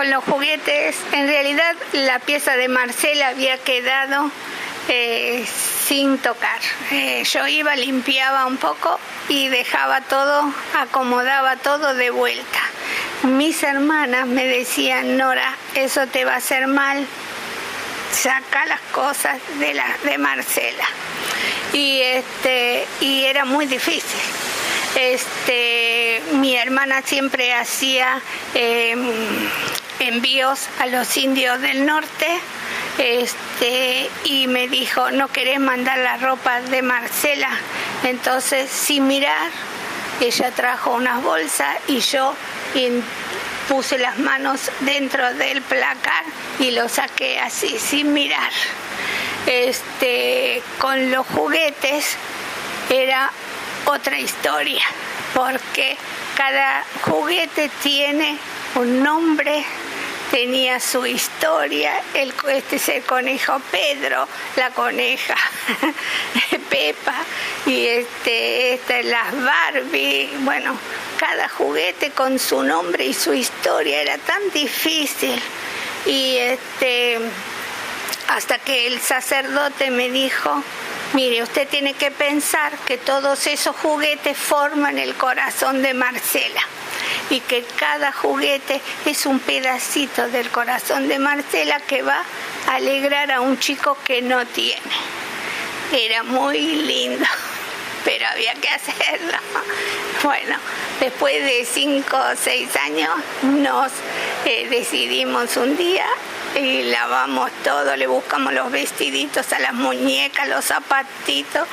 con los juguetes, en realidad la pieza de Marcela había quedado eh, sin tocar. Eh, yo iba, limpiaba un poco y dejaba todo, acomodaba todo de vuelta. Mis hermanas me decían, Nora, eso te va a hacer mal, saca las cosas de, la, de Marcela. Y, este, y era muy difícil. Este, mi hermana siempre hacía em, envíos a los indios del norte este, y me dijo, no querés mandar la ropa de Marcela. Entonces, sin mirar, ella trajo unas bolsas y yo puse las manos dentro del placar y lo saqué así, sin mirar. Este, con los juguetes era otra historia, porque cada juguete tiene un nombre, tenía su historia, el, este es el conejo Pedro, la coneja Pepa y este, este, las Barbie, bueno, cada juguete con su nombre y su historia, era tan difícil. Y este hasta que el sacerdote me dijo, mire, usted tiene que pensar que todos esos juguetes forman el corazón de Marcela y que cada juguete es un pedacito del corazón de Marcela que va a alegrar a un chico que no tiene. Era muy lindo, pero había que hacerlo. Bueno, después de cinco o seis años nos eh, decidimos un día y lavamos todo, le buscamos los vestiditos a las muñecas, los zapatitos,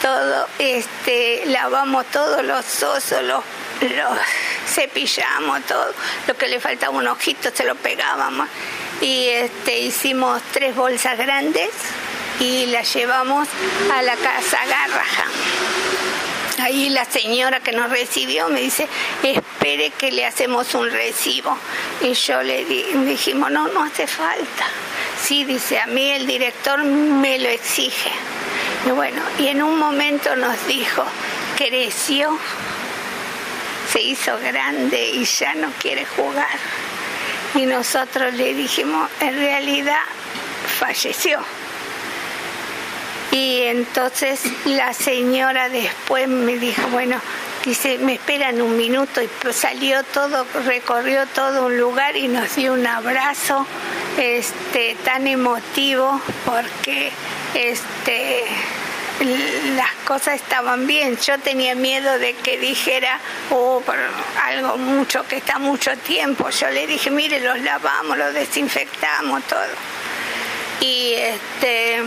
todo, este, lavamos todos los osos, los, los cepillamos todo, lo que le faltaba un ojito se lo pegábamos y este, hicimos tres bolsas grandes y las llevamos a la casa Garraja. Ahí la señora que nos recibió me dice, espere que le hacemos un recibo. Y yo le dijimos, no, no hace falta. Sí, dice, a mí el director me lo exige. Y bueno, y en un momento nos dijo, creció, se hizo grande y ya no quiere jugar. Y nosotros le dijimos, en realidad falleció. Y entonces la señora después me dijo, bueno, dice, me esperan un minuto y pues salió todo, recorrió todo un lugar y nos dio un abrazo este, tan emotivo porque este, las cosas estaban bien. Yo tenía miedo de que dijera, oh, algo mucho, que está mucho tiempo. Yo le dije, mire, los lavamos, los desinfectamos, todo. Y este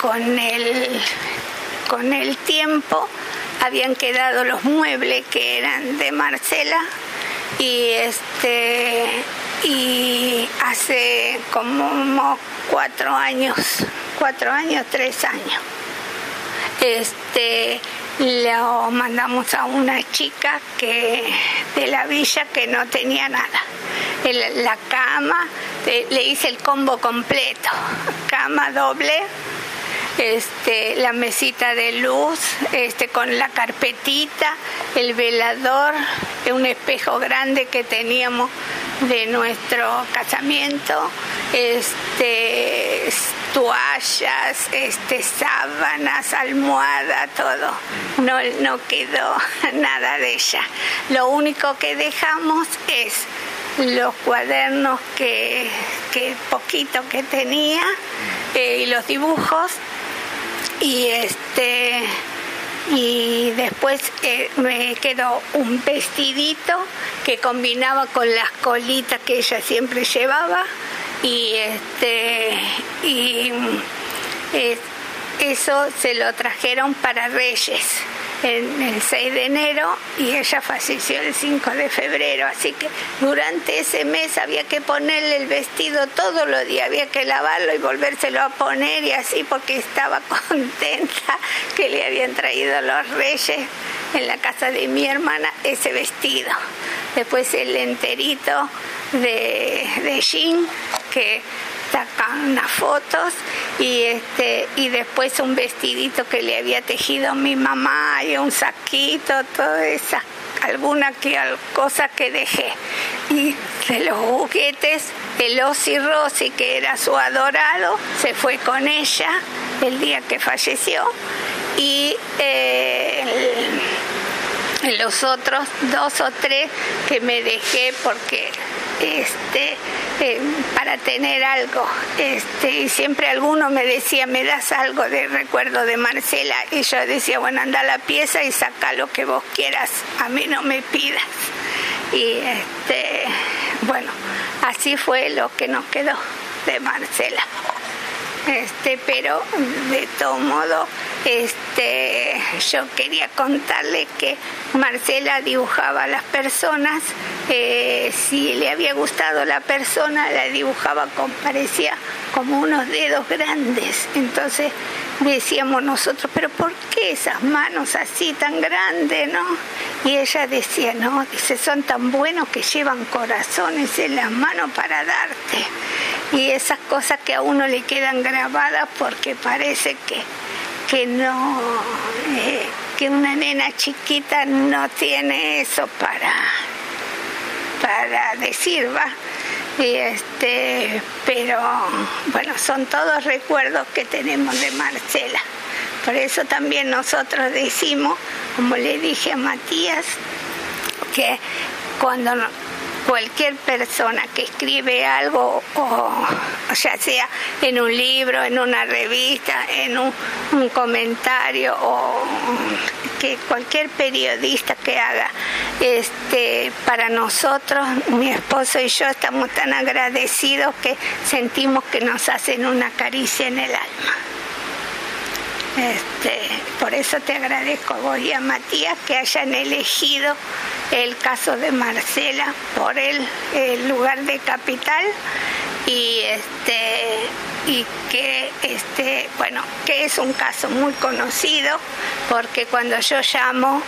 con el, con el tiempo habían quedado los muebles que eran de Marcela y este y hace como cuatro años, cuatro años, tres años, este lo mandamos a una chica que de la villa que no tenía nada. la cama, le hice el combo completo, cama doble, este, la mesita de luz, este, con la carpetita, el velador, un espejo grande que teníamos de nuestro casamiento, este, toallas, este, sábanas, almohada, todo. No, no quedó nada de ella. Lo único que dejamos es los cuadernos que, que poquito que tenía eh, y los dibujos y este y después eh, me quedó un vestidito que combinaba con las colitas que ella siempre llevaba y este y eso se lo trajeron para Reyes en el 6 de enero y ella falleció el 5 de febrero, así que durante ese mes había que ponerle el vestido todos los días, había que lavarlo y volvérselo a poner y así porque estaba contenta que le habían traído los reyes en la casa de mi hermana ese vestido. Después el enterito de, de Jean, que sacan unas fotos y este y después un vestidito que le había tejido mi mamá y un saquito, toda esa alguna que cosa que dejé. Y de los juguetes, el Ossi Rossi, que era su adorado, se fue con ella el día que falleció. Y eh, los otros dos o tres que me dejé porque este para tener algo este y siempre alguno me decía me das algo de recuerdo de Marcela y yo decía bueno anda a la pieza y saca lo que vos quieras a mí no me pidas y este bueno así fue lo que nos quedó de Marcela este pero de todo modo este, yo quería contarle que Marcela dibujaba a las personas, eh, si le había gustado la persona, la dibujaba con, parecía como unos dedos grandes. Entonces decíamos nosotros, pero ¿por qué esas manos así tan grandes, no? Y ella decía, no, dice, son tan buenos que llevan corazones en las manos para darte. Y esas cosas que a uno le quedan grabadas porque parece que que no, eh, que una nena chiquita no tiene eso para, para decir, va. Y este, pero bueno, son todos recuerdos que tenemos de Marcela. Por eso también nosotros decimos, como le dije a Matías, que cuando cualquier persona que escribe algo, o, ya sea en un libro, en una revista, en un, comentario, o que cualquier periodista que haga, este, para nosotros, mi esposo y yo estamos tan agradecidos que sentimos que nos hacen una caricia en el alma. Este, por eso te agradezco a vos y a Matías que hayan elegido el caso de Marcela por el, lugar de capital y este y que este bueno que es un caso muy conocido porque cuando yo llamo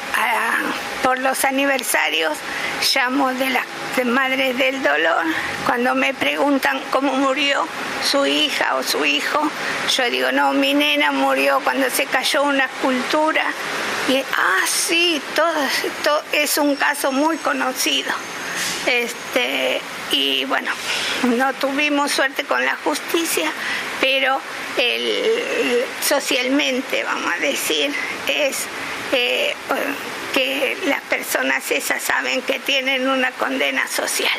por los aniversarios llamo de las madres del dolor. Cuando me preguntan cómo murió su hija o su hijo yo digo no mi nena murió cuando se cayó una escultura y ah sí todo, es un caso muy conocido este y bueno, no tuvimos suerte con la justicia, pero socialmente, vamos a decir, es eh, que las personas esas saben que tienen una condena social.